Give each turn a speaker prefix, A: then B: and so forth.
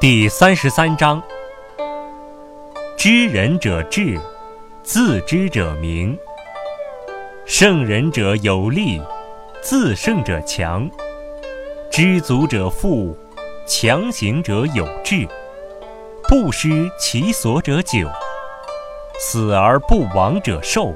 A: 第三十三章。知人者智自知者明。胜人者有力自胜者强。知足者富强行者有志。不失其所者久死而不亡者寿。